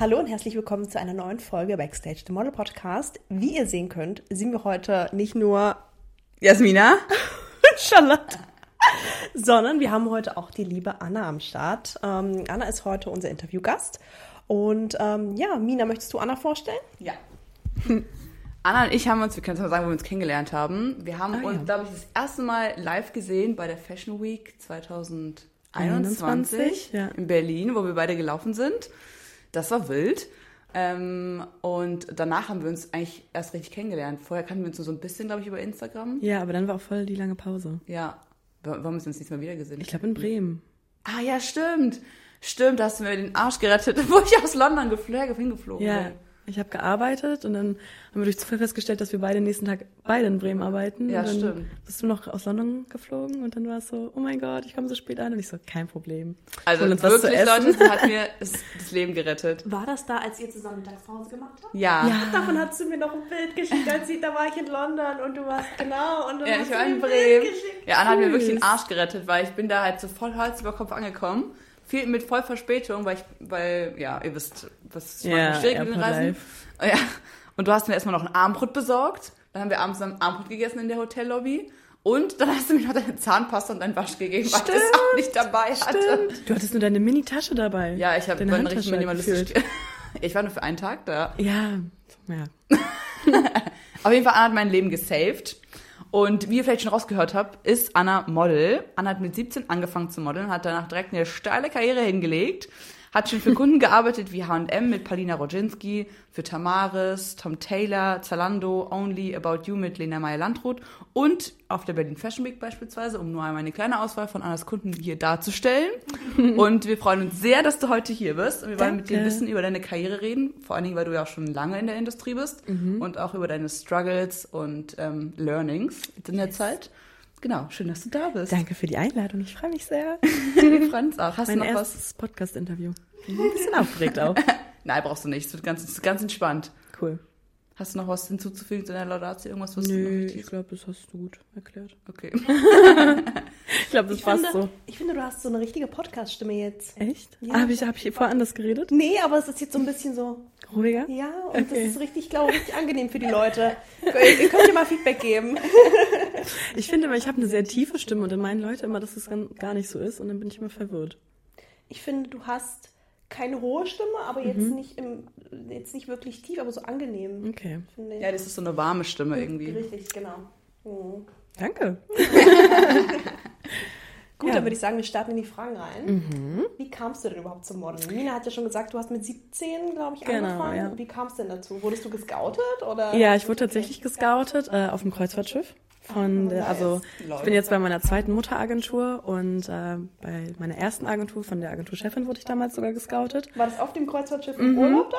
Hallo und herzlich willkommen zu einer neuen Folge Backstage, dem Model Podcast. Wie ihr sehen könnt, sind wir heute nicht nur Jasmina und Charlotte, sondern wir haben heute auch die liebe Anna am Start. Ähm, Anna ist heute unser Interviewgast. Und ähm, ja, Mina, möchtest du Anna vorstellen? Ja. Anna und ich haben uns, wir können es mal sagen, wo wir uns kennengelernt haben. Wir haben Ah, uns, ja. glaube ich, das erste Mal live gesehen bei der Fashion Week 2021 21, ja. in Berlin, wo wir beide gelaufen sind. Das war wild. Ähm, und danach haben wir uns eigentlich erst richtig kennengelernt. Vorher kannten wir uns nur so ein bisschen, glaube ich, über Instagram. Ja, aber dann war auch voll die lange Pause. Ja. Warum haben wir uns nicht mal wieder gesehen? Ich glaube in Bremen. Ah ja, stimmt. Stimmt, da hast du mir den Arsch gerettet, wo ich aus London geflogen, hingeflogen Ja, bin. Ich habe gearbeitet und dann haben wir durch Zufall festgestellt, dass wir beide nächsten Tag beide in Bremen arbeiten. Ja, und dann stimmt. Bist du noch aus London geflogen und dann war es so, oh mein Gott, ich komme so spät an und ich so, kein Problem. Also zu wirklich, essen. Leute, sie hat mir das, das Leben gerettet. War das da, als ihr zusammen Mittagspause gemacht habt? Ja. Ja. Davon hast du mir noch ein Bild geschickt, als ich, da war ich in London und du warst genau und dann Ja, hast ich du war in Bremen. Ja, Anna hat mir wirklich den Arsch gerettet, weil ich bin da halt so voll Hals über Kopf angekommen. Viel mit voll Verspätung, weil ich, weil, ja, ihr wisst, was Ja, schwierig mit den Reisen. Life. Ja. Und du hast mir erstmal noch ein Armbrot besorgt. Dann haben wir abends ein Armbrot gegessen in der Hotellobby. Und dann hast du mir noch deine Zahnpasta und deinen Wasch gegeben, weil ich das auch nicht dabei hatte. Stimmt. Du hattest nur deine Mini-Tasche dabei. Ja, ich habe einen richtig minimalistisch. Ich war nur für einen Tag da. Ja, ja. Auf jeden Fall, Anna hat mein Leben gesaved. Und wie ihr vielleicht schon rausgehört habt, ist Anna Model. Anna hat mit 17 angefangen zu modeln, hat danach direkt eine steile Karriere hingelegt, hat schon für Kunden gearbeitet wie H&M mit Paulina Rodzinski, für Tamaris, Tom Taylor, Zalando, Only, About You mit Lena Meyer-Landrut und auf der Berlin Fashion Week beispielsweise, um nur einmal eine kleine Auswahl von Annas Kunden hier darzustellen. und wir freuen uns sehr, dass du heute hier bist. Und wir wollen mit dir ein Danke. bisschen über deine Karriere reden, vor allen Dingen, weil du ja auch schon lange in der Industrie bist und auch über deine Struggles und ähm, Learnings in der Zeit. Genau, schön, dass du da bist. Danke für die Einladung, ich freue mich sehr. Wir freuen uns auch. Hast Mein du noch was? erstes Podcast-Interview. Bin ein bisschen aufgeregt auch. Nein, brauchst du nicht. Es wird ganz, ganz entspannt. Cool. Hast du noch was hinzuzufügen zu deiner Laudatio? Irgendwas, was du noch Nö, ich glaube, das hast du gut erklärt. Okay. Ich glaube, das Ich passt finde, so. ich finde, du hast so eine richtige Podcast-Stimme jetzt. Echt? Ja. Habe ich, hab ich vorher anders geredet? Nee, aber es ist jetzt so ein bisschen so, Ruhiger? ja, und Okay. das ist richtig, glaube ich, richtig angenehm für die Leute. Ihr könnt dir mal Feedback geben. Ich finde immer, ich habe eine sehr tiefe Stimme und dann meinen Leute immer, dass es gan- gar nicht so ist und dann bin ich immer verwirrt. Ich finde, du hast keine hohe Stimme, aber jetzt nicht im, jetzt nicht wirklich tief, aber so angenehm. Okay. Ja, das ist so eine warme Stimme irgendwie. Richtig, genau. Mhm. Danke. Gut, Ja. dann würde ich sagen, wir starten in die Fragen rein. Wie kamst du denn überhaupt zum Modeln? Nina hat ja schon gesagt, du hast mit 17, glaube ich, Genau, angefangen. ja. Wie kam es denn dazu? Wurdest du gescoutet? Oder? Ja, ich wurde tatsächlich gescoutet äh, auf dem Kreuzfahrtschiff. Von der, also ich bin jetzt bei meiner zweiten Mutteragentur und äh, bei meiner ersten Agentur, von der Agenturchefin wurde ich damals sogar gescoutet. War das auf dem Kreuzfahrtschiff im Urlaub da?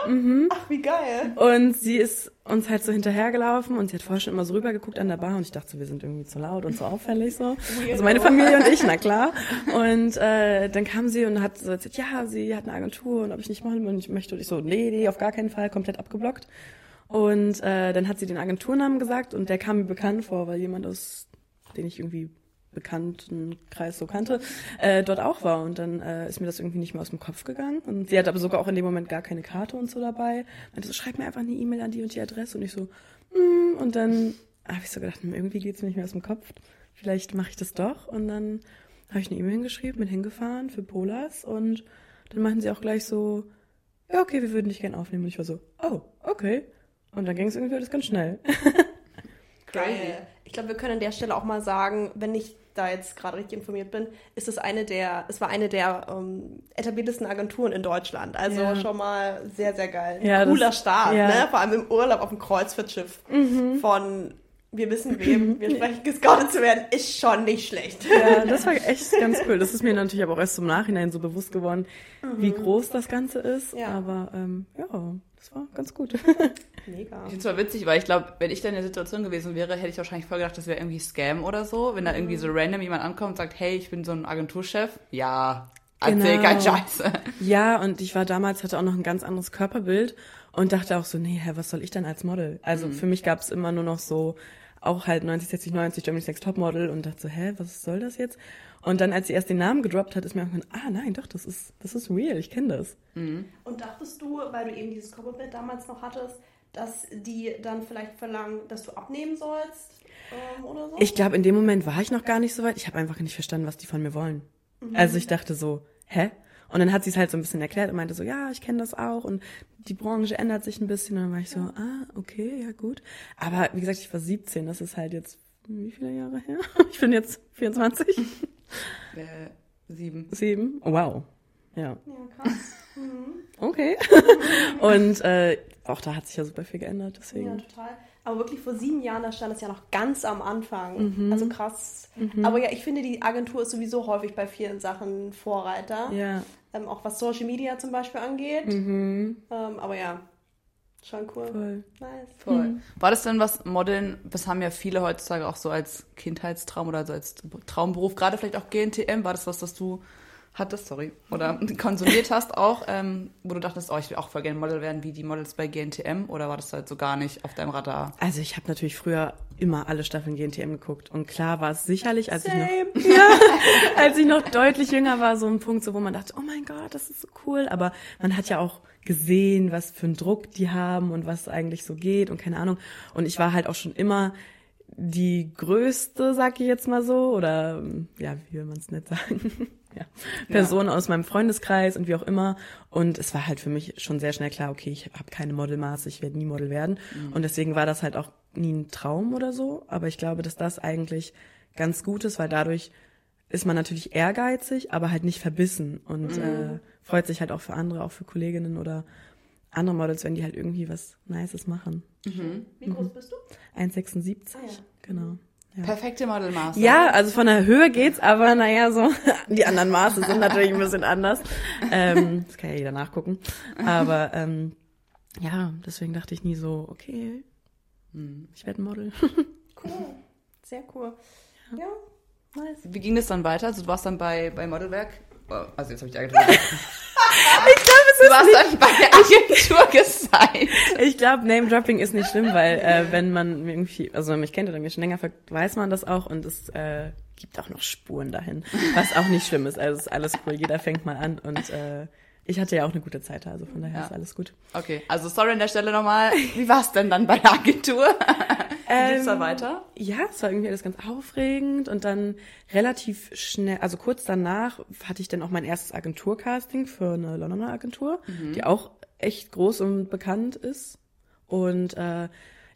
Ach, wie geil. Und sie ist uns halt so hinterhergelaufen und sie hat vorher schon immer so rübergeguckt an der Bar und ich dachte, so, wir sind irgendwie zu laut und so auffällig so. Also meine Familie und ich, na klar. Und äh, dann kam sie und hat so erzählt, ja, sie hat eine Agentur und ob ich nicht machen will und ich möchte. Und ich so, nee, nee, auf gar keinen Fall, komplett abgeblockt. Und äh, dann hat sie den Agenturnamen gesagt und der kam mir bekannt vor, weil jemand aus, den ich irgendwie bekannten Kreis so kannte, äh, dort auch war. Und dann äh, ist mir das irgendwie nicht mehr aus dem Kopf gegangen. Und sie hat aber sogar auch in dem Moment gar keine Karte und so dabei. Meinte so, schreib mir einfach eine E-Mail an die und die Adresse. Und ich so, mm, und dann habe ich so gedacht, hm, irgendwie geht's mir nicht mehr aus dem Kopf. Vielleicht mache ich das doch. Und dann habe ich eine E-Mail hingeschrieben, bin hingefahren für Polas und dann meinten sie auch gleich so, ja, okay, wir würden dich gerne aufnehmen. Und ich war so, oh, okay. Und dann ging es irgendwie alles ganz schnell. Geil. Ich glaube, wir können an der Stelle auch mal sagen, wenn ich da jetzt gerade richtig informiert bin, ist es eine der, es war eine der ähm, etabliertesten Agenturen in Deutschland. Also Ja. schon mal sehr, sehr geil. Ja, Cooler das- Start, ja. ne? Vor allem im Urlaub auf dem Kreuzfahrtschiff von wir wissen wem, wir sprechen gescoutet zu werden, ist schon nicht schlecht. Ja, das war echt ganz cool. Das ist mir natürlich aber auch erst im Nachhinein so bewusst geworden, wie groß das Ganze ist. Ja. Aber ähm, ja, das war ganz gut. Mega. Ich finde es zwar witzig, weil ich glaube, wenn ich da in der Situation gewesen wäre, hätte ich wahrscheinlich voll gedacht, das wäre irgendwie Scam oder so. Wenn da irgendwie so random jemand ankommt und sagt, hey, ich bin so ein Agenturchef. Ja, erzähl Genau. kein Scheiße. Ja, und ich war damals, hatte auch noch ein ganz anderes Körperbild und dachte auch so, nee, hä, was soll ich denn als Model? Also für mich gab es immer nur noch so auch halt 90, 60, 90, Germany's Next Topmodel und dachte so, hä, was soll das jetzt? Und dann, als sie erst den Namen gedroppt hat, ist mir irgendwann, ah nein, doch, das ist, das ist real, ich kenne das. Und dachtest du, weil du eben dieses Coverbild damals noch hattest, dass die dann vielleicht verlangen, dass du abnehmen sollst ähm, oder so? Ich glaube, in dem Moment war ich noch gar nicht so weit. Ich habe einfach nicht verstanden, was die von mir wollen. Also ich dachte so, hä? Und dann hat sie es halt so ein bisschen erklärt und meinte so, ja, ich kenne das auch und die Branche ändert sich ein bisschen. Und dann war ich so, ah, okay, ja gut. Aber wie gesagt, ich war 17, das ist halt jetzt, wie viele Jahre her? Ich bin jetzt 24, Äh, sieben. 7. Oh, wow. Ja, ja, krass. okay. und äh, auch da hat sich ja super viel geändert, Ja, deswegen. total. Aber wirklich vor sieben Jahren, da stand es ja noch ganz am Anfang. Mhm. Also krass. Aber ja, ich finde, die Agentur ist sowieso häufig bei vielen Sachen Vorreiter. Ja, Ähm, auch was Social Media zum Beispiel angeht. mhm, Ähm, aber ja, schon cool. voll. Nice. Voll. War das denn was, Modeln, das haben ja viele heutzutage auch so als Kindheitstraum oder so als Traumberuf, gerade vielleicht auch GNTM, war das was, das du hattest, sorry, oder konsumiert hast auch, ähm, wo du dachtest, oh, ich will auch voll gerne Model werden, wie die Models bei GNTM, oder war das halt so gar nicht auf deinem Radar? Also ich habe natürlich früher immer alle Staffeln GNTM geguckt und klar war es sicherlich, als ich noch Same. ja, als ich noch deutlich jünger war, so ein Punkt, so wo man dachte, oh mein Gott, das ist so cool. Aber man hat ja auch gesehen, was für einen Druck die haben und was eigentlich so geht und keine Ahnung. Und ich war halt auch schon immer die größte, sag ich jetzt mal so, oder ja, wie will man es nicht sagen, ja, Person aus meinem Freundeskreis und wie auch immer. Und es war halt für mich schon sehr schnell klar, okay, ich habe keine Modelmaße, ich werde nie Model werden. Und deswegen war das halt auch nie ein Traum oder so. Aber ich glaube, dass das eigentlich ganz gut ist, weil dadurch ist man natürlich ehrgeizig, aber halt nicht verbissen und äh, freut sich halt auch für andere, auch für Kolleginnen oder andere Models, wenn die halt irgendwie was Nices machen. Wie groß bist du? 1,76, Ah, ja. genau. Ja. Perfekte Modelmaße. Ja, also von der Höhe geht's, aber naja, so die anderen Maße sind natürlich ein bisschen anders. Ähm, das kann ja jeder nachgucken. Aber ähm, ja, deswegen dachte ich nie so, okay, ich werde ein Model. Cool. Sehr cool. Ja, nice. Wie ging das dann weiter? Also du warst dann bei, bei Modelwerk, oh, also jetzt habe ich die Agentur gesagt. Ich glaube, es Du warst dann bei der Agentur gesigned. Ich glaube, Name-Dropping ist nicht schlimm, weil äh, wenn man irgendwie, also wenn man mich kennt oder mich schon länger weiß man das auch und es äh, gibt auch noch Spuren dahin, was auch nicht schlimm ist. Also es ist alles cool, jeder fängt mal an und äh, ich hatte ja auch eine gute Zeit da, also von daher Ja. ist alles gut. Okay, also sorry an der Stelle nochmal. Wie war's denn dann bei der Agentur? Wie geht's da Ähm, weiter? Ja, es war irgendwie alles ganz aufregend und dann relativ schnell, also kurz danach hatte ich dann auch mein erstes Agenturcasting für eine Londoner Agentur, die auch echt groß und bekannt ist. Und äh,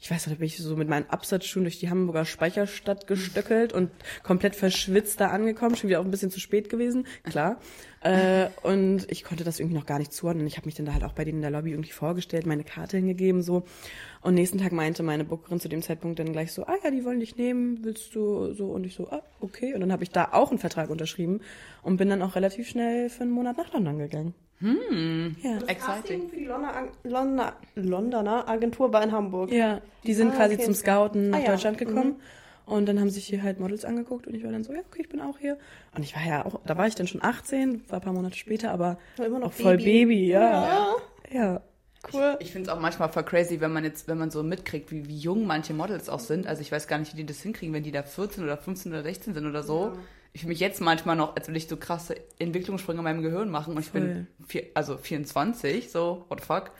ich weiß noch, da bin ich so mit meinen Absatzschuhen durch die Hamburger Speicherstadt gestöckelt und komplett verschwitzt da angekommen, schon wieder auch ein bisschen zu spät gewesen, klar. Äh, und ich konnte das irgendwie noch gar nicht zuordnen. Ich habe mich dann da halt auch bei denen in der Lobby irgendwie vorgestellt, meine Karte hingegeben so. Und nächsten Tag meinte meine Bookerin zu dem Zeitpunkt dann gleich so, ah ja, die wollen dich nehmen, willst du so? Und ich so, ah, okay. Und dann habe ich da auch einen Vertrag unterschrieben und bin dann auch relativ schnell für einen Monat nach London gegangen. Hm. Ja. Das Exciting. Casting für die Londoner, Londoner, Londoner Agentur war in Hamburg. Ja, die sind Ah, quasi okay. zum Scouten nach Ah, ja. Deutschland gekommen. Und dann haben sich hier halt Models angeguckt und ich war dann so, ja, okay, ich bin auch hier. Und ich war ja auch, da war ich dann schon 18, war ein paar Monate später, aber War immer noch auch voll Baby. Baby, ja. Ja, Ja. cool. Ich finde es auch manchmal voll crazy, wenn man jetzt, wenn man so mitkriegt, wie, wie jung manche Models auch sind. Also ich weiß gar nicht, wie die das hinkriegen, wenn die da 14 oder 15 oder 16 sind oder so. Ich fühle mich jetzt manchmal noch, als würde ich so krasse Entwicklungssprünge in meinem Gehirn machen und ich bin vier, also 24, so, what the fuck.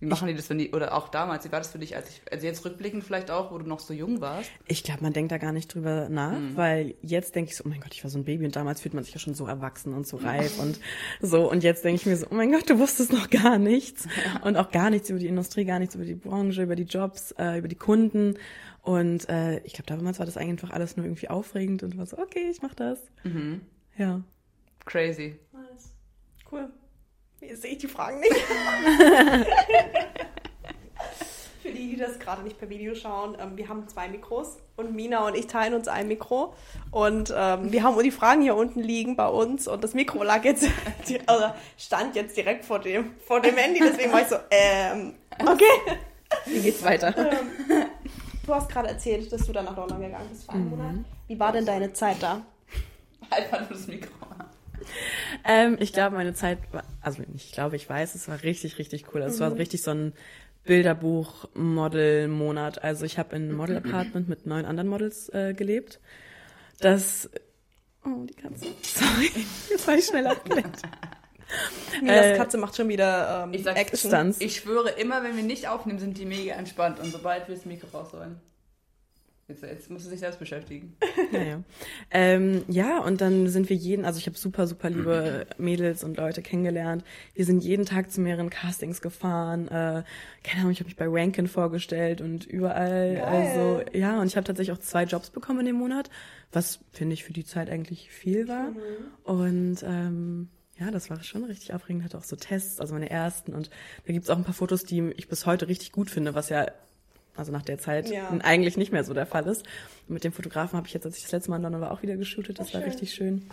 Wie machen die das, wenn die, oder auch damals, wie war das für dich, als ich, also jetzt rückblickend vielleicht auch, wo du noch so jung warst? Ich glaube, man denkt da gar nicht drüber nach, weil jetzt denke ich so, oh mein Gott, ich war so ein Baby und damals fühlt man sich ja schon so erwachsen und so reif und so. Und jetzt denke ich mir so, oh mein Gott, du wusstest noch gar nichts und auch gar nichts über die Industrie, gar nichts über die Branche, über die Jobs, äh, über die Kunden. Und äh, ich glaube, damals war das einfach alles nur irgendwie aufregend und war so, okay, ich mach das. Ja. Crazy. Nice. Cool. Jetzt sehe ich die Fragen nicht. Für die, die das gerade nicht per Video schauen, ähm, wir haben zwei Mikros und Mina und ich teilen uns ein Mikro. Und ähm, wir haben die Fragen hier unten liegen bei uns und das Mikro lag jetzt, die- also stand jetzt direkt vor dem, vor dem Handy, deswegen war ich so, ähm, okay. Wie geht's weiter? Du hast gerade erzählt, dass du dann nach London gegangen bist für einen Monat. Wie war denn deine Zeit da? Einfach nur das Mikro. Ähm, ich glaube, meine Zeit war, also ich glaube, ich weiß, es war richtig, richtig cool. Also Es war richtig so ein Bilderbuch-Model-Monat. Also ich habe in einem Model-Apartment mit neun anderen Models äh, gelebt. Das Oh, die Katze. Sorry, jetzt war ich schnell abgelenkt. Milas Äh, Katze macht schon wieder ähm, Ich sag Action. Stunts. Ich schwöre, immer wenn wir nicht aufnehmen, sind die mega entspannt. Und sobald wir das Mikro rausholen. Jetzt, jetzt musst du dich selbst beschäftigen. Ja, ja. Ähm, ja, und dann sind wir jeden, also ich habe super, super liebe Mädels und Leute kennengelernt. Wir sind jeden Tag zu mehreren Castings gefahren. Äh, keine Ahnung, ich habe mich bei Rankin vorgestellt und überall. Geil. Also ja, und ich habe tatsächlich auch zwei Jobs bekommen in dem Monat, was finde ich für die Zeit eigentlich viel war. Und ähm, ja, das war schon richtig aufregend. Hatte auch so Tests, also meine ersten. Und da gibt's auch ein paar Fotos, die ich bis heute richtig gut finde, was ja also nach der Zeit Ja. eigentlich nicht mehr so der Fall ist. Und mit dem Fotografen habe ich jetzt, als ich das letzte Mal in London war, auch wieder geshootet. Das Ach, war schön. richtig schön.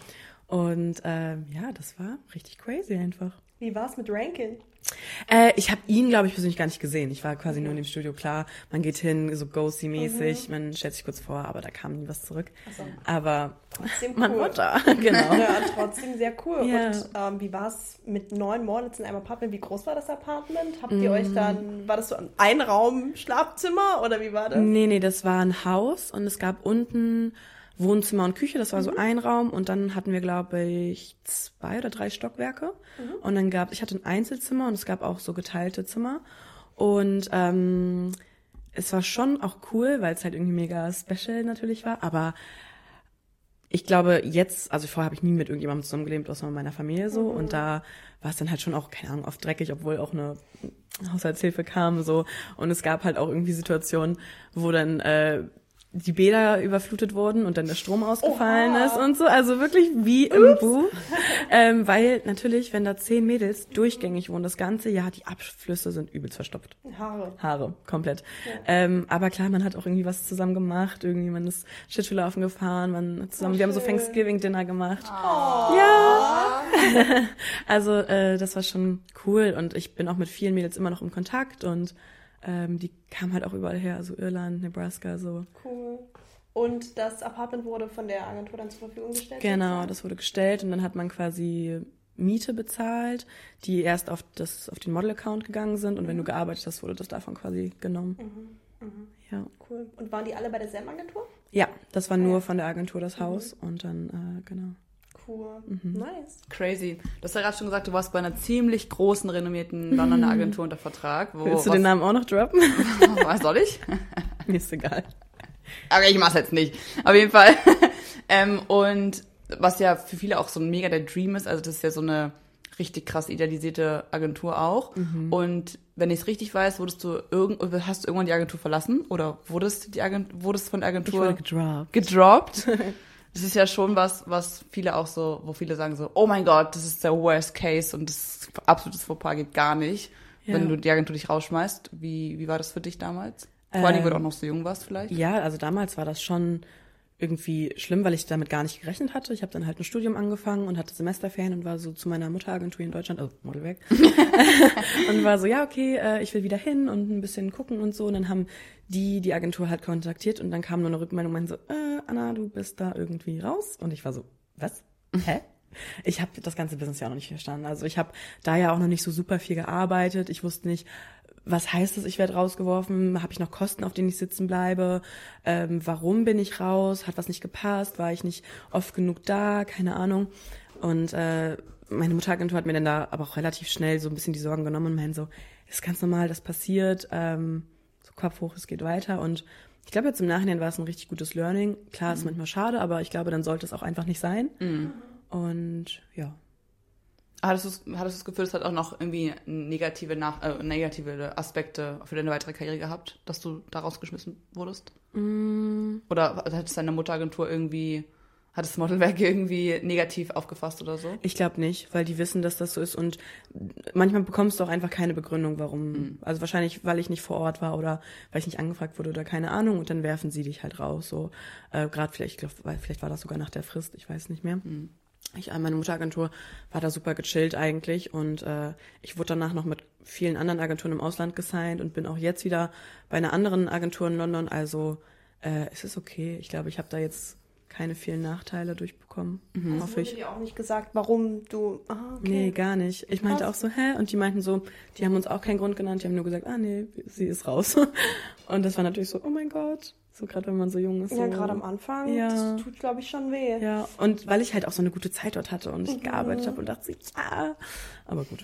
Und ähm, ja, das war richtig crazy einfach. Wie war's mit Rankin? Äh, ich habe ihn, glaube ich, persönlich gar nicht gesehen. Ich war quasi nur in dem Studio. Klar, man geht hin, so Ghosty-mäßig, man stellt sich kurz vor, aber da kam nie was zurück. So. Aber Trotzdem man cool. war da, genau. Ja, trotzdem sehr cool. Ja. Und ähm, wie war es mit neun Models in einem Apartment? Wie groß war das Apartment? Habt Mm. ihr euch dann, war das so ein Einraum-Schlafzimmer oder wie war das? Nee, nee, das war ein Haus und es gab unten Wohnzimmer und Küche, das war Mhm. so ein Raum und dann hatten wir, glaube ich, zwei oder drei Stockwerke Mhm. und dann gab, ich hatte ein Einzelzimmer und es gab auch so geteilte Zimmer und ähm, es war schon auch cool, weil es halt irgendwie mega special natürlich war, aber ich glaube jetzt, also vorher habe ich nie mit irgendjemandem zusammengelebt, außer mit meiner Familie so. Und da war es dann halt schon auch, keine Ahnung, oft dreckig, obwohl auch eine Haushaltshilfe kam so. Und es gab halt auch irgendwie Situationen, wo dann äh, die Bäder überflutet wurden und dann der Strom ausgefallen Oha. ist und so. Also wirklich wie im Buch. Ähm, weil natürlich, wenn da zehn Mädels durchgängig wohnen, das ganze Jahr, die Abflüsse sind übelst verstopft. Haare. Haare, komplett. Ähm, aber klar, man hat auch irgendwie was zusammen gemacht. Irgendwie, man ist Schlittschuhlaufen gefahren, man zusammen, Oh, wir haben so. Thanksgiving-Dinner gemacht. Oh. Ja. Also, äh, das war schon cool und ich bin auch mit vielen Mädels immer noch im Kontakt und ähm, die kamen halt auch überall her, also Irland, Nebraska, so. Cool. Und das Apartment wurde von der Agentur dann zur Verfügung gestellt? Genau, das wurde gestellt und dann hat man quasi Miete bezahlt, die erst auf das auf den Model-Account gegangen sind und wenn du gearbeitet hast, wurde das davon quasi genommen. Ja. Cool. Und waren die alle bei derselben Agentur? Ja, das war Ja. nur von der Agentur das Haus und dann, äh, genau. Cool. Mhm. Nice. Crazy. Du hast ja gerade schon gesagt, du warst bei einer ziemlich großen, renommierten Londoner Agentur unter Vertrag. Wo, Willst du was, den Namen auch noch droppen? Was soll ich? Mir ist egal. Aber ich mach's jetzt nicht. Auf jeden Fall. ähm, und was ja für viele auch so ein mega der Dream ist, also das ist ja so eine richtig krass idealisierte Agentur auch. Mhm. Und wenn ich es richtig weiß, wurdest du irgend, hast du irgendwann die Agentur verlassen oder wurdest die Agent, wurdest von der Agentur gedroppt. gedroppt? Das ist ja schon was, was viele auch so, wo viele sagen so, oh mein Gott, das ist der Worst Case und das absolutes Fauxpas geht gar nicht, Ja. wenn du die Agentur dich rausschmeißt. Wie, wie war das für dich damals? Vor allem, weil du Ähm, auch noch so jung warst vielleicht. Ja, also damals war das schon irgendwie schlimm, weil ich damit gar nicht gerechnet hatte. Ich habe dann halt ein Studium angefangen und hatte Semesterferien und war so zu meiner Mutteragentur in Deutschland, also Modelwerk, und war so, ja, okay, äh, ich will wieder hin und ein bisschen gucken und so. Und dann haben die die Agentur halt kontaktiert und dann kam nur eine Rückmeldung und meinte so, äh, Anna, du bist da irgendwie raus. Und ich war so, was? Hä? Ich habe das ganze Business ja auch noch nicht verstanden. Also ich habe da ja auch noch nicht so super viel gearbeitet. Ich wusste nicht, was heißt es, ich werde rausgeworfen? Habe ich noch Kosten, auf denen ich sitzen bleibe? Ähm, warum bin ich raus? Hat was nicht gepasst? War ich nicht oft genug da? Keine Ahnung. Und äh, meine Mutteragentur hat mir dann da aber auch relativ schnell so ein bisschen die Sorgen genommen und meinte so, ist ganz normal, das passiert. Ähm, so Kopf hoch, es geht weiter. Und ich glaube, jetzt im Nachhinein war es ein richtig gutes Learning. Klar, ist manchmal schade, aber ich glaube, dann sollte es auch einfach nicht sein. Und ja. Hattest du, hattest du das Gefühl, es hat auch noch irgendwie negative, Nach äh, negative Aspekte für deine weitere Karriere gehabt, dass du da rausgeschmissen wurdest? Oder hat es deine Mutteragentur irgendwie, hat das Modelwerk irgendwie negativ aufgefasst oder so? Ich glaube nicht, weil die wissen, dass das so ist und manchmal bekommst du auch einfach keine Begründung, warum. Also wahrscheinlich, weil ich nicht vor Ort war oder weil ich nicht angefragt wurde oder keine Ahnung und dann werfen sie dich halt raus. So äh, gerade vielleicht, ich glaube, vielleicht war das sogar nach der Frist, ich weiß nicht mehr. Ich, meine Mutteragentur war da super gechillt eigentlich und äh, ich wurde danach noch mit vielen anderen Agenturen im Ausland gesigned und bin auch jetzt wieder bei einer anderen Agentur in London. Also äh, es ist okay. Ich glaube, ich habe da jetzt keine vielen Nachteile durchbekommen. Mhm. Hoffe ich. dir auch nicht gesagt, warum du. Ah, okay. Nee, gar nicht. Ich meinte Krass. auch so, hä? Und die meinten so, die haben uns auch keinen Grund genannt, die haben nur gesagt, ah nee, sie ist raus. Und das war natürlich so, oh mein Gott. So gerade wenn man so jung ist. Ja, so. gerade am Anfang. Ja. Das tut, glaube ich, schon weh. Ja, und weil ich halt auch so eine gute Zeit dort hatte und ich Mhm. gearbeitet habe und dachte, so, ja. Aber gut,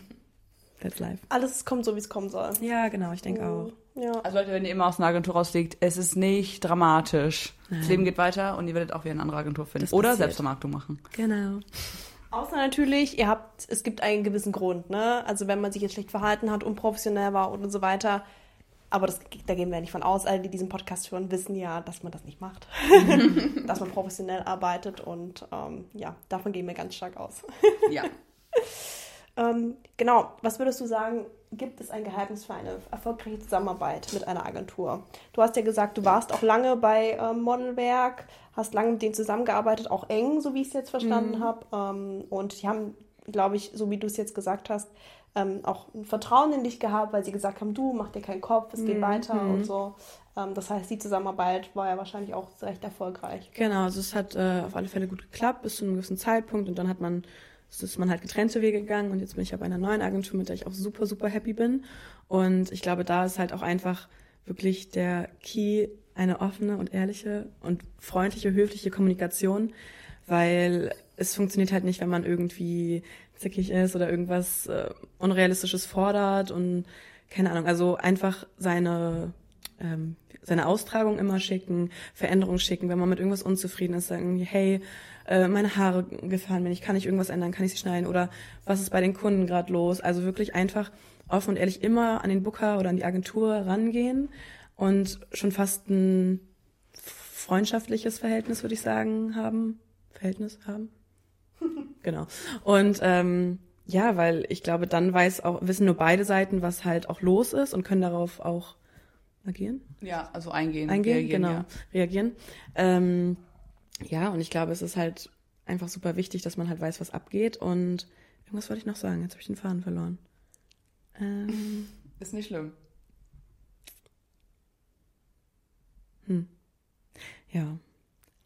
that's life. Alles kommt so, wie es kommen soll. Ja, genau, ich denke auch. Ja. Also Leute, wenn ihr immer aus einer Agentur rausfliegt, es ist nicht dramatisch. Das Leben geht weiter und ihr werdet auch wieder eine andere Agentur finden. Das Oder passiert. Selbstvermarktung machen. Genau. Außer natürlich, ihr habt, es gibt einen gewissen Grund, ne? Also wenn man sich jetzt schlecht verhalten hat, unprofessionell war und so weiter. Aber das, da gehen wir ja nicht von aus. Alle, die diesen Podcast hören, wissen ja, dass man das nicht macht. dass man professionell arbeitet und ähm, ja, davon gehen wir ganz stark aus. Ja. Ähm, genau, was würdest du sagen, gibt es ein Geheimnis für eine erfolgreiche Zusammenarbeit mit einer Agentur? Du hast ja gesagt, du warst auch lange bei ähm, Modelwerk, hast lange mit denen zusammengearbeitet, auch eng, so wie ich es jetzt verstanden habe. Ähm, und die haben, glaube ich, so wie du es jetzt gesagt hast, ähm, auch ein Vertrauen in dich gehabt, weil sie gesagt haben, du mach dir keinen Kopf, es geht weiter und so. Ähm, das heißt, die Zusammenarbeit war ja wahrscheinlich auch recht erfolgreich. Genau, also es hat äh, auf alle Fälle gut geklappt bis zu einem gewissen Zeitpunkt und dann hat man, es ist man halt getrennte Wege gegangen und jetzt bin ich bei einer neuen Agentur, mit der ich auch super, super happy bin. Und ich glaube, da ist halt auch einfach wirklich der Key eine offene und ehrliche und freundliche, höfliche Kommunikation, weil es funktioniert halt nicht, wenn man irgendwie zickig ist oder irgendwas äh, Unrealistisches fordert und keine Ahnung, also einfach seine ähm, seine Austragung immer schicken, Veränderungen schicken, wenn man mit irgendwas unzufrieden ist, sagen, hey, äh, meine Haare gefallen mir nicht, kann ich irgendwas ändern, kann ich sie schneiden oder was ist bei den Kunden gerade los? Also wirklich einfach offen und ehrlich immer an den Booker oder an die Agentur rangehen und schon fast ein freundschaftliches Verhältnis, würde ich sagen, haben. Verhältnis haben? genau. Und ähm, ja, weil ich glaube, dann weiß auch, wissen nur beide Seiten, was halt auch los ist und können darauf auch agieren Ja, also eingehen. eingehen, reagieren, genau, Ja. reagieren. Ähm, ja, und ich glaube, es ist halt einfach super wichtig, dass man halt weiß, was abgeht. Und irgendwas wollte ich noch sagen. Jetzt habe ich den Faden verloren. Ähm, Ist nicht schlimm. ja,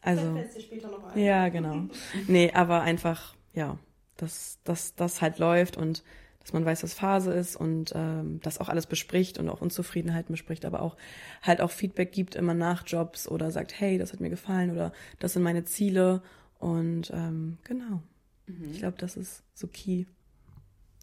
also dir später noch ein. ja, genau. Nee, aber einfach ja, dass dass das halt läuft und dass man weiß, was Phase ist und ähm, das auch alles bespricht und auch Unzufriedenheiten bespricht, aber auch halt auch Feedback gibt immer nach Jobs oder sagt, hey, das hat mir gefallen oder das sind meine Ziele und ähm, genau. Ich glaube, das ist so key.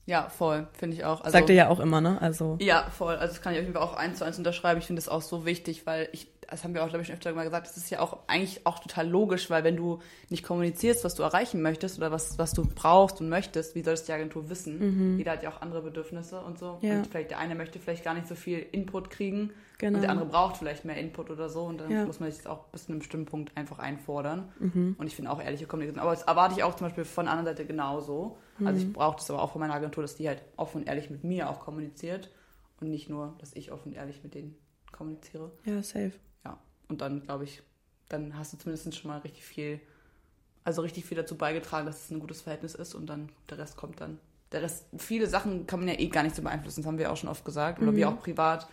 Ja, voll, finde ich auch. Also, Sagt er ja auch immer, ne? Also Ja, voll. Also das kann ich auf jeden Fall auch eins zu eins unterschreiben. Ich finde das auch so wichtig, weil ich, das haben wir auch, glaube ich, schon öfter mal gesagt, das ist ja auch eigentlich auch total logisch, weil wenn du nicht kommunizierst, was du erreichen möchtest oder was, was du brauchst und möchtest, wie soll es die Agentur wissen? Jeder hat ja auch andere Bedürfnisse und so. Ja. Und vielleicht der eine möchte vielleicht gar nicht so viel Input kriegen Genau. und der andere braucht vielleicht mehr Input oder so und dann Ja. muss man sich das auch bis zu einem bestimmten Punkt einfach einfordern. Und ich finde auch ehrliche Kommunikation. Aber das erwarte ich auch zum Beispiel von der anderen Seite genauso. Also ich brauche das aber auch von meiner Agentur, dass die halt offen und ehrlich mit mir auch kommuniziert und nicht nur, dass ich offen und ehrlich mit denen kommuniziere. ja, safe. Und dann glaube ich, dann hast du zumindest schon mal richtig viel, also richtig viel dazu beigetragen, dass es ein gutes Verhältnis ist und dann der Rest kommt dann. Der Rest, viele Sachen kann man ja eh gar nicht so beeinflussen, das haben wir auch schon oft gesagt, oder wir auch privat.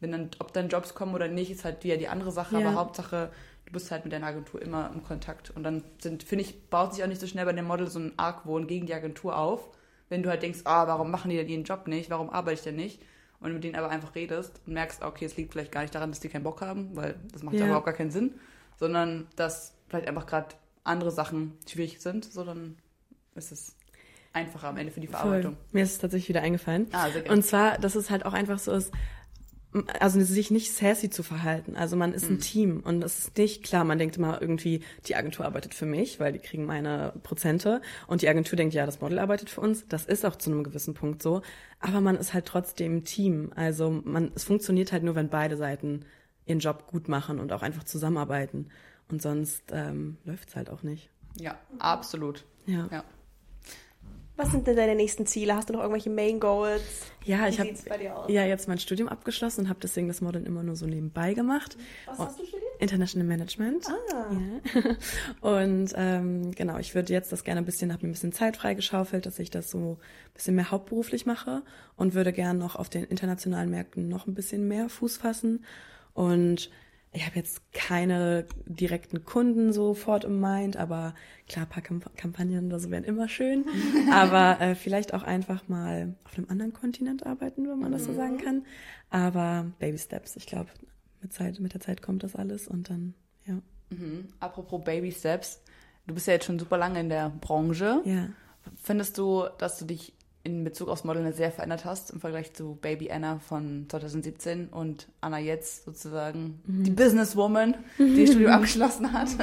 Wenn dann, ob dann Jobs kommen oder nicht, ist halt wieder die andere Sache, Ja. aber Hauptsache, du bist halt mit deiner Agentur immer im Kontakt. Und dann sind, finde ich, baut sich auch nicht so schnell bei dem Model so ein Argwohn gegen die Agentur auf, wenn du halt denkst, ah, warum machen die denn ihren Job nicht, warum arbeite ich denn nicht? Und mit denen aber einfach redest und merkst, okay, es liegt vielleicht gar nicht daran, dass die keinen Bock haben, weil das macht ja, Ja. überhaupt gar keinen Sinn, sondern dass vielleicht einfach gerade andere Sachen schwierig sind, so dann ist es einfacher am Ende für die Verarbeitung. Voll. Mir ist es tatsächlich wieder eingefallen. Ah, sehr gerne. Und zwar, dass es halt auch einfach so ist, also sich nicht sassy zu verhalten. Also man ist ein Team und es ist nicht klar, man denkt immer irgendwie, die Agentur arbeitet für mich, weil die kriegen meine Prozente und die Agentur denkt, ja, das Model arbeitet für uns. Das ist auch zu einem gewissen Punkt so. Aber man ist halt trotzdem ein Team. Also man, es funktioniert halt nur, wenn beide Seiten ihren Job gut machen und auch einfach zusammenarbeiten. Und sonst ähm, läuft's halt auch nicht. Ja, absolut. Ja. Ja. Was sind denn deine nächsten Ziele? Hast du noch irgendwelche Main Goals? Ja, Wie ich habe ja jetzt mein Studium abgeschlossen und habe deswegen das Modeln immer nur so nebenbei gemacht. Was hast du studiert? International Management. Ah. Ja. Und ähm, genau, ich würde jetzt das gerne ein bisschen, habe mir ein bisschen Zeit freigeschaufelt, dass ich das so ein bisschen mehr hauptberuflich mache und würde gerne noch auf den internationalen Märkten noch ein bisschen mehr Fuß fassen. Und ich habe jetzt keine direkten Kunden sofort im Mind, aber klar, paar Kamp Kampagnen oder so wären immer schön. aber äh, vielleicht auch einfach mal auf einem anderen Kontinent arbeiten, wenn man das so Mhm. sagen kann. Aber Baby Steps, ich glaube, mit, Zeit, mit der Zeit kommt das alles und dann, ja. Mhm. Apropos Baby Steps, du bist ja jetzt schon super lange in der Branche. Ja. Findest du, dass du dich in Bezug aufs Modeln sehr verändert hast im Vergleich zu Baby Anna von 2017 und Anna jetzt sozusagen die Businesswoman, die ihr Studium abgeschlossen hat?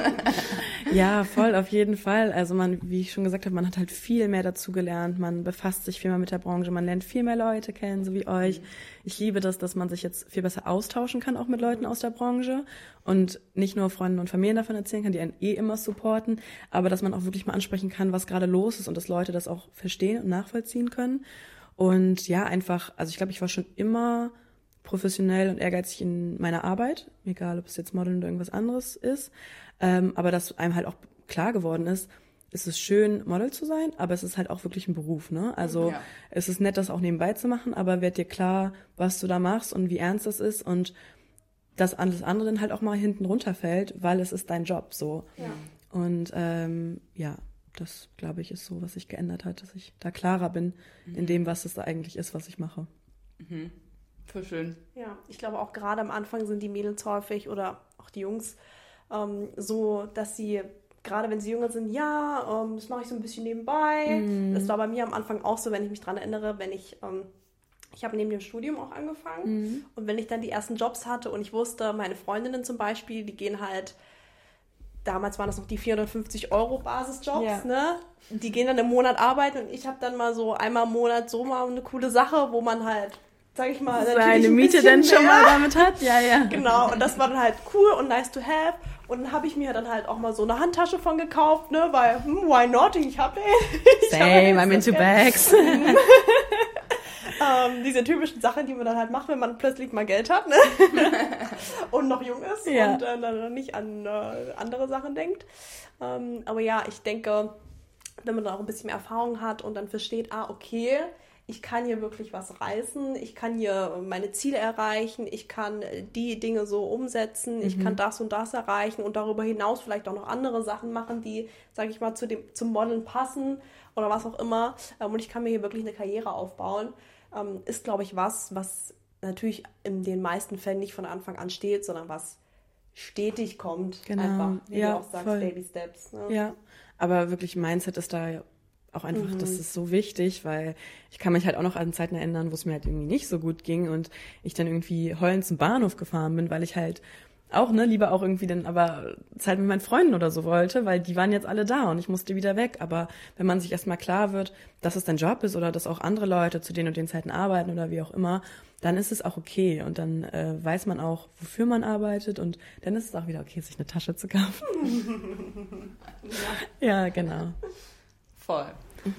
Ja, voll, auf jeden Fall. Also man, wie ich schon gesagt habe, man hat halt viel mehr dazu gelernt. Man befasst sich viel mehr mit der Branche. Man lernt viel mehr Leute kennen, so wie euch. Ich liebe das, dass man sich jetzt viel besser austauschen kann, auch mit Leuten aus der Branche. Und nicht nur Freunden und Familien davon erzählen kann, die einen eh immer supporten, aber dass man auch wirklich mal ansprechen kann, was gerade los ist und dass Leute das auch verstehen und nachvollziehen können. Und ja, einfach, also ich glaube, ich war schon immer professionell und ehrgeizig in meiner Arbeit, egal ob es jetzt Modeln oder irgendwas anderes ist. Ähm, aber dass einem halt auch klar geworden ist, es ist schön, Model zu sein, aber es ist halt auch wirklich ein Beruf, ne? Also Ja. es ist nett, das auch nebenbei zu machen, aber werd dir klar, was du da machst und wie ernst das ist und dass alles andere dann halt auch mal hinten runterfällt, weil es ist dein Job so. Ja. Und ähm, ja, das glaube ich ist so, was sich geändert hat, dass ich da klarer bin in dem, was es eigentlich ist, was ich mache. Voll schön. Ja, ich glaube auch gerade am Anfang sind die Mädels häufig oder auch die Jungs ähm, so, dass sie, gerade wenn sie jünger sind, ja, ähm, das mache ich so ein bisschen nebenbei. Das war bei mir am Anfang auch so, wenn ich mich dran erinnere, wenn ich, ähm, ich habe neben dem Studium auch angefangen und wenn ich dann die ersten Jobs hatte und ich wusste, meine Freundinnen zum Beispiel, die gehen halt, damals waren das noch die 450 Euro Basisjobs, Ja. ne? Die gehen dann im Monat arbeiten und ich habe dann mal so einmal im Monat so mal eine coole Sache, wo man halt, sag ich mal, Seine ein Miete denn schon mal damit hat? Ja, ja. Genau, und das war dann halt cool und nice to have. Und dann habe ich mir dann halt auch mal so eine Handtasche von gekauft, ne? Weil, hm, why not? Ich habe den. Hab Same, jetzt I'm into bags. Ähm, diese typischen Sachen, die man dann halt macht, wenn man plötzlich mal Geld hat, ne? und noch jung ist Ja. und äh, dann nicht an äh, andere Sachen denkt. Ähm, aber ja, ich denke, wenn man dann auch ein bisschen mehr Erfahrung hat und dann versteht, ah, okay, ich kann hier wirklich was reißen, ich kann hier meine Ziele erreichen, ich kann äh, die Dinge so umsetzen, ich kann das und das erreichen und darüber hinaus vielleicht auch noch andere Sachen machen, die, sage ich mal, zu dem, zum Modeln passen oder was auch immer. Ähm, und ich kann mir hier wirklich eine Karriere aufbauen. Ähm, ist, glaube ich, was, was natürlich in den meisten Fällen nicht von Anfang an steht, sondern was stetig kommt. Genau, Einfach, wie ja, du auch sagst, voll. Baby Steps. Ne? Ja, aber wirklich Mindset ist da auch einfach, das ist so wichtig, weil ich kann mich halt auch noch an Zeiten erinnern, wo es mir halt irgendwie nicht so gut ging und ich dann irgendwie heulend zum Bahnhof gefahren bin, weil ich halt auch, ne, lieber auch irgendwie dann aber Zeit mit meinen Freunden oder so wollte, weil die waren jetzt alle da und ich musste wieder weg. Aber wenn man sich erstmal klar wird, dass es dein Job ist oder dass auch andere Leute zu den und den Zeiten arbeiten oder wie auch immer, dann ist es auch okay und dann äh, weiß man auch, wofür man arbeitet und dann ist es auch wieder okay, sich eine Tasche zu kaufen. ja, genau. Voll.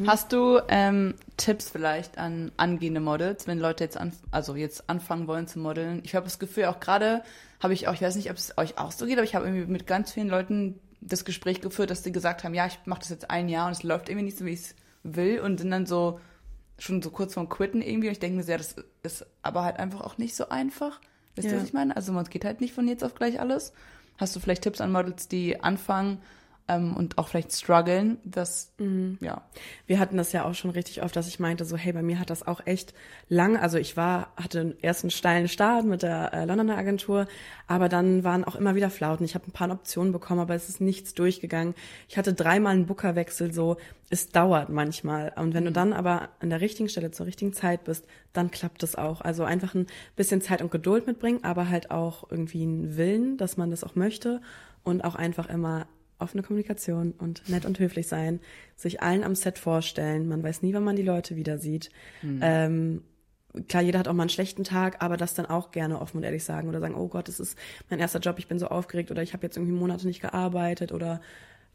Hast du ähm, Tipps vielleicht an angehende Models, wenn Leute jetzt, an, also jetzt anfangen wollen zu modeln? Ich habe das Gefühl, auch gerade habe ich auch, ich weiß nicht, ob es euch auch so geht, aber ich habe irgendwie mit ganz vielen Leuten das Gespräch geführt, dass die gesagt haben, ja, ich mache das jetzt ein Jahr und es läuft irgendwie nicht so, wie ich es will und sind dann so schon so kurz vorm Quitten irgendwie. Und ich denke mir sehr, das ist aber halt einfach auch nicht so einfach. Wisst ihr, Ja. was ich meine? Also man geht halt nicht von jetzt auf gleich alles. Hast du vielleicht Tipps an Models, die anfangen ähm, und auch vielleicht strugglen, das, ja. Wir hatten das ja auch schon richtig oft, dass ich meinte, so, hey, bei mir hat das auch echt lang, also ich war, hatte erst einen steilen Start mit der äh, Londoner Agentur, aber dann waren auch immer wieder Flauten. Ich habe ein paar Optionen bekommen, aber es ist nichts durchgegangen. Ich hatte dreimal einen Bookerwechsel, so, es dauert manchmal. Und wenn du dann aber an der richtigen Stelle zur richtigen Zeit bist, dann klappt es auch. Also einfach ein bisschen Zeit und Geduld mitbringen, aber halt auch irgendwie einen Willen, dass man das auch möchte und auch einfach immer offene Kommunikation und nett und höflich sein, sich allen am Set vorstellen. Man weiß nie, wann man die Leute wieder sieht. Ähm, klar, jeder hat auch mal einen schlechten Tag, aber das dann auch gerne offen und ehrlich sagen oder sagen, oh Gott, es ist mein erster Job, ich bin so aufgeregt oder ich habe jetzt irgendwie Monate nicht gearbeitet oder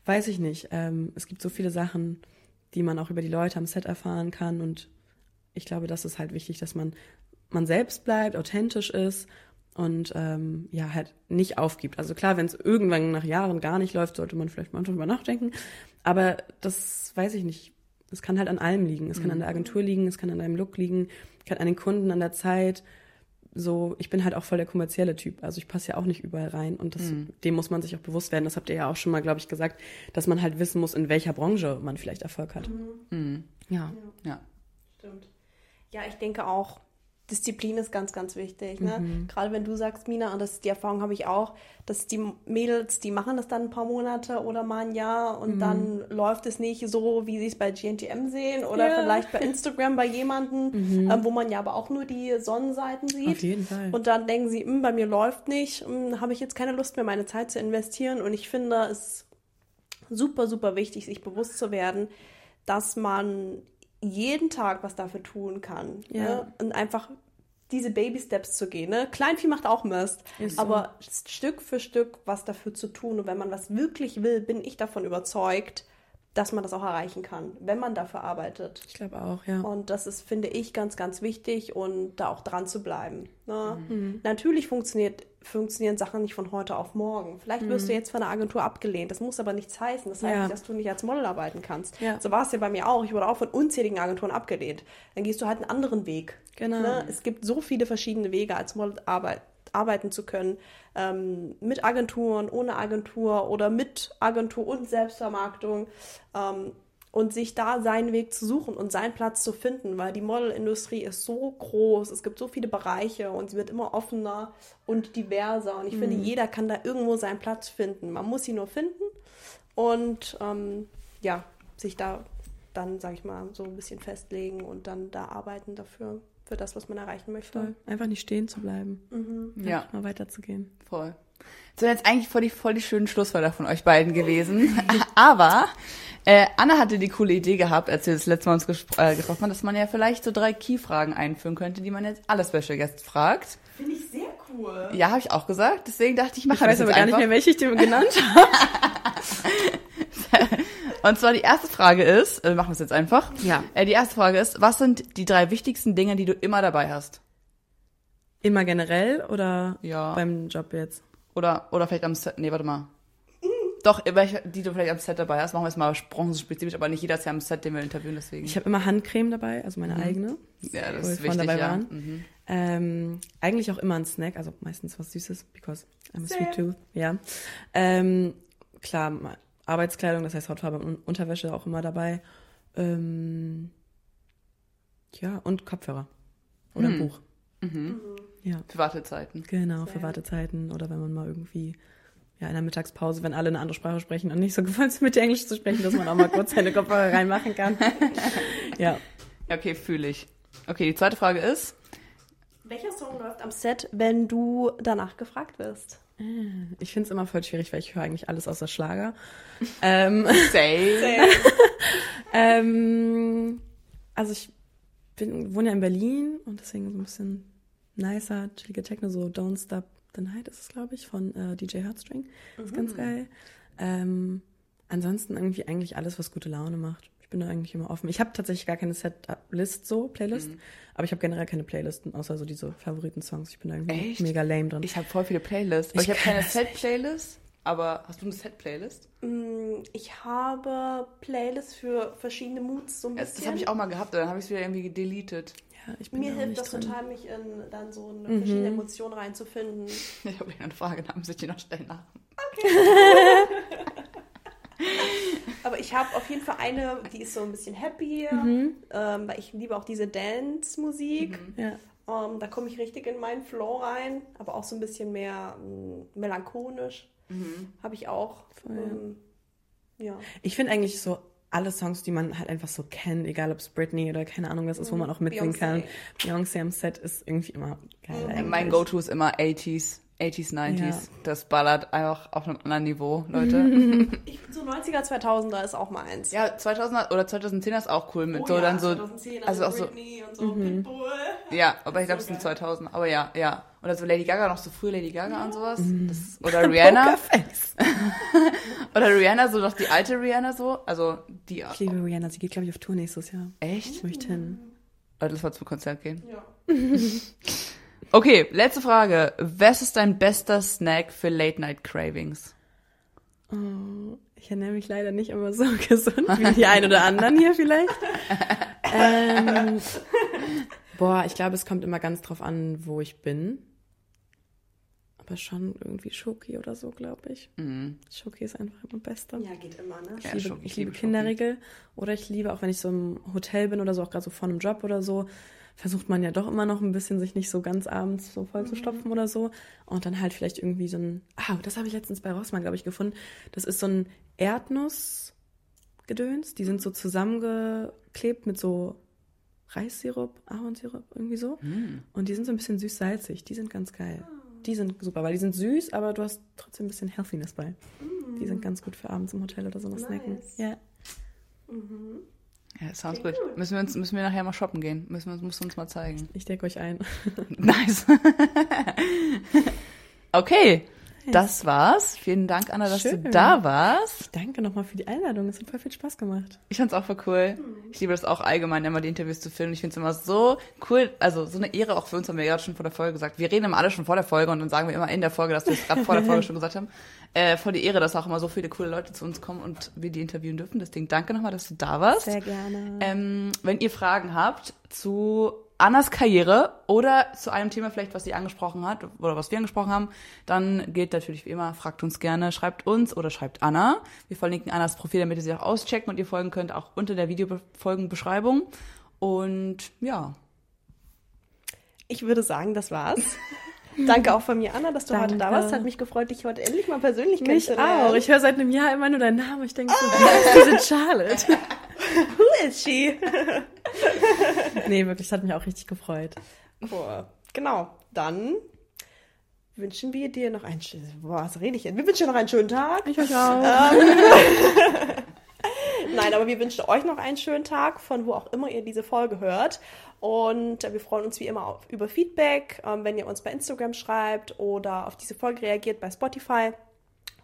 weiß ich nicht. Ähm, es gibt so viele Sachen, die man auch über die Leute am Set erfahren kann und ich glaube, das ist halt wichtig, dass man man selbst bleibt, authentisch ist und ähm, ja halt nicht aufgibt. Also klar, wenn es irgendwann nach Jahren gar nicht läuft, sollte man vielleicht mal drüber nachdenken. Aber das weiß ich nicht. Es kann halt an allem liegen. Es kann an der Agentur liegen, es kann an deinem Look liegen, kann an den Kunden, an der Zeit. so, ich bin halt auch voll der kommerzielle Typ. Also ich passe ja auch nicht überall rein und das, dem muss man sich auch bewusst werden. Das habt ihr ja auch schon mal, glaube ich, gesagt, dass man halt wissen muss, in welcher Branche man vielleicht Erfolg hat. Ja. Ja. Stimmt. Ja, ich denke auch, Disziplin ist ganz, ganz wichtig. Ne? Gerade wenn du sagst, Mina, und das, die Erfahrung habe ich auch, dass die Mädels, die machen das dann ein paar Monate oder mal ein Jahr und dann läuft es nicht so, wie sie es bei GNTM sehen oder Ja. vielleicht bei Instagram bei jemandem, ähm, wo man ja aber auch nur die Sonnenseiten sieht. Auf jeden Fall. Und dann denken sie, "Hm, bei mir läuft nicht, hm, habe ich jetzt keine Lust mehr, meine Zeit zu investieren. Und ich finde es super, super wichtig, sich bewusst zu werden, dass man jeden Tag was dafür tun kann. Ja. Ne? Und einfach diese Baby-Steps zu gehen. Ne? Kleinvieh macht auch Mist. Ist so. aber Stück für Stück was dafür zu tun. Und wenn man was wirklich will, bin ich davon überzeugt, dass man das auch erreichen kann, wenn man dafür arbeitet. Ich glaube auch, ja. Und das ist, finde ich, ganz, ganz wichtig und da auch dran zu bleiben. Ne? Mhm. Natürlich funktioniert, funktionieren Sachen nicht von heute auf morgen. Vielleicht wirst du jetzt von der Agentur abgelehnt. Das muss aber nichts heißen. Das heißt Mhm. Ja. nicht, dass du nicht als Model arbeiten kannst. Ja. So war es ja bei mir auch. Ich wurde auch von unzähligen Agenturen abgelehnt. Dann gehst du halt einen anderen Weg. Genau. Ne? Es gibt so viele verschiedene Wege, als Model arbeit arbeiten zu können. Ähm, mit Agenturen, ohne Agentur oder mit Agentur und Selbstvermarktung. Ähm, und sich da seinen Weg zu suchen und seinen Platz zu finden, weil die Modelindustrie ist so groß, es gibt so viele Bereiche und sie wird immer offener und diverser. Und ich finde, jeder kann da irgendwo seinen Platz finden. Man muss ihn nur finden und ähm, ja, sich da dann, sag ich mal, so ein bisschen festlegen und dann da arbeiten dafür, für das, was man erreichen möchte. Voll. Einfach nicht stehen zu bleiben. Ja. Einfach Mal weiterzugehen. Voll. Das sind jetzt eigentlich voll die, voll die schönen Schlusswörter von euch beiden gewesen. Aber äh, Anna hatte die coole Idee gehabt, als wir das letzte Mal uns gespro äh, getroffen haben, dass man ja vielleicht so drei Key-Fragen einführen könnte, die man jetzt alle Special Guests fragt. Finde ich sehr cool. Ja, habe ich auch gesagt. Deswegen dachte ich, ich mache Ich weiß das aber gar nicht mehr, welche ich dir genannt habe. Und zwar die erste Frage ist, äh, machen wir es jetzt einfach. Ja. Äh, die erste Frage ist, was sind die drei wichtigsten Dinge, die du immer dabei hast? Immer generell oder Ja. beim Job jetzt? Oder, oder vielleicht am Set, nee, warte mal. Doch, welche, die du vielleicht am Set dabei hast, machen wir jetzt mal branchenspezifisch, aber nicht jeder ist ja am Set, den wir interviewen, deswegen. Ich habe immer Handcreme dabei, also meine eigene. ja, das wo ist wir wichtig, dabei ja. waren. Mhm. Ähm, eigentlich auch immer ein Snack, also meistens was Süßes, because I'm a sweet tooth. Ja. Ähm, klar, Arbeitskleidung, das heißt Hautfarbe und Unterwäsche auch immer dabei. Ähm, ja, und Kopfhörer. Oder ein Buch. Mhm. Ja, Für Wartezeiten. genau, für Same. Wartezeiten oder wenn man mal irgendwie ja, in der Mittagspause, wenn alle eine andere Sprache sprechen und nicht so gefallen sind, mit dir Englisch zu sprechen, dass man auch mal kurz seine Kopfhörer reinmachen kann. ja. Okay, fühle ich. Okay, die zweite Frage ist, Welcher Song läuft am Set, wenn du danach gefragt wirst? Ich finde es immer voll schwierig, weil ich höre eigentlich alles außer Schlager. ähm, say. ähm, also ich bin, wohne ja in Berlin und deswegen so ein bisschen nicer, chilliger Techno, so Don't Stop the Night ist es, glaube ich, von äh, DJ Heartstring. Ist ganz geil. Ähm, ansonsten irgendwie eigentlich alles, was gute Laune macht. Ich bin da eigentlich immer offen. Ich habe tatsächlich gar keine Set-List, so Playlist, aber ich habe generell keine Playlisten, außer so diese Favoriten-Songs. Ich bin da irgendwie Echt? mega lame drin. Ich habe voll viele Playlists. Aber Ich ich, habe keine. Set-Playlist, aber hast du eine Set-Playlist? Mm, Ich habe Playlists für verschiedene Moods so ein bisschen. das habe ich auch mal gehabt, dann habe ich es wieder irgendwie deleted. Ja, ich bin Mir da hilft nicht das drin. total, mich in dann so eine Mhm. verschiedene Emotionen reinzufinden. Ich habe eine Frage, dann muss ich die noch stellen nach. Aber ich habe auf jeden Fall eine, die ist so ein bisschen happier, Mhm. ähm, weil ich liebe auch diese Dance-Musik. Ja. Ähm, da komme ich richtig in meinen Flow rein, aber auch so ein bisschen mehr mm, melancholisch. Habe ich auch. Voll, ja. ähm, ja. Ich finde eigentlich so alle Songs, die man halt einfach so kennt, egal ob es Britney oder keine Ahnung was ist, wo man auch mitsingen kann. Beyoncé am Set ist irgendwie immer geil. Eigentlich. Mein Go-To ist immer 80s, 80s, 90s. Ja. Das ballert einfach auf einem anderen Niveau, Leute. Ich bin so 90er, 2000er ist auch meins. ja, 2000er oder 2010er ist auch cool mit Oh so ja, dann so 2010, also auch so Britney und so Pitbull. ja, aber ich glaube es sind geil. 2000, aber ja, ja. Oder so Lady Gaga noch so früh Lady Gaga und sowas. Das, oder Rihanna oder Rihanna so noch die alte Rihanna so, also die Ich liebe Rihanna, sie geht glaube ich auf Tour nächstes Jahr. echt? Ich möchte hin. Oder das war zum Konzert gehen. Ja. Okay, letzte Frage. Was ist dein bester Snack für Late Night Cravings? Oh, ich ernähre mich leider nicht immer so gesund wie die ein oder anderen hier vielleicht. ähm, Boah, ich glaube, es kommt immer ganz drauf an, wo ich bin. Aber schon irgendwie Schoki oder so, glaube ich. Mhm. Schoki ist einfach immer Beste. Ja, geht immer, ne? Ich Ja, liebe, Schoki, ich liebe Kinderriegel. Oder ich liebe, auch wenn ich so im Hotel bin oder so, auch gerade so vor einem Job oder so, versucht man ja doch immer noch ein bisschen, sich nicht so ganz abends so voll zu stopfen oder so. Und dann halt vielleicht irgendwie so ein, ah, das habe ich letztens bei Rossmann, glaube ich, gefunden. Das ist so ein Erdnussgedöns. Die sind so zusammengeklebt mit so Reissirup, Ahornsirup, irgendwie so. Und die sind so ein bisschen süß-salzig. Die sind ganz geil. Die sind super, weil die sind süß, aber du hast trotzdem ein bisschen Healthiness bei. Die sind ganz gut für abends im Hotel oder so noch snacken. Nice. Ja. Ja, sounds gut. Müssen wir, uns, müssen wir nachher mal shoppen gehen. Müssen wir, musst du uns mal zeigen. Ich decke euch ein. Nice. okay, das war's. Vielen Dank, Anna, dass Schön. du da warst. Danke nochmal für die Einladung. Es hat voll viel Spaß gemacht. Ich fand's auch voll cool. Ich liebe das auch allgemein, immer die Interviews zu filmen. Ich find's immer so cool, also so eine Ehre auch für uns, haben wir gerade schon vor der Folge gesagt. Wir reden immer alle schon vor der Folge und dann sagen wir immer in der Folge, dass wir es gerade vor der Folge schon gesagt haben. Äh, voll die Ehre, dass auch immer so viele coole Leute zu uns kommen und wir die interviewen dürfen. Deswegen danke nochmal, dass du da warst. Sehr gerne. Ähm, wenn ihr Fragen habt zu Annas Karriere oder zu einem Thema vielleicht, was sie angesprochen hat oder was wir angesprochen haben, dann geht natürlich wie immer, fragt uns gerne, schreibt uns oder schreibt Anna. Wir verlinken Annas Profil, damit ihr sie auch auschecken und ihr folgen könnt, auch unter der Videofolgenbeschreibung. Und ja, Ich würde sagen, das war's. Danke auch von mir, Anna, dass du heute da Danke. warst. Hat mich gefreut, dich heute endlich mal persönlich Mich kennenzulernen. auch. Ich höre seit einem Jahr immer nur deinen Namen. Ich denke so, wie ist diese Charlotte? Who is she? nee, wirklich, das hat mich auch richtig gefreut. Cool. Genau. Dann wünschen wir dir noch einen schönen. Boah, was rede ich jetzt? Wir wünschen dir noch einen schönen Tag. Ich euch auch. Nein, aber wir wünschen euch noch einen schönen Tag, von wo auch immer ihr diese Folge hört. Und äh, wir freuen uns wie immer auf, über Feedback, ähm, wenn ihr uns bei Instagram schreibt oder auf diese Folge reagiert bei Spotify.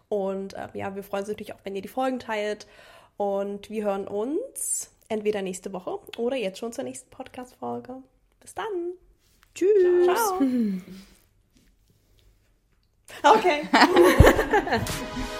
Und äh, ja, wir freuen uns natürlich auch, wenn ihr die Folgen teilt. Und wir hören uns entweder nächste Woche oder jetzt schon zur nächsten Podcast-Folge. Bis dann. Tschüss. Ciao. Okay.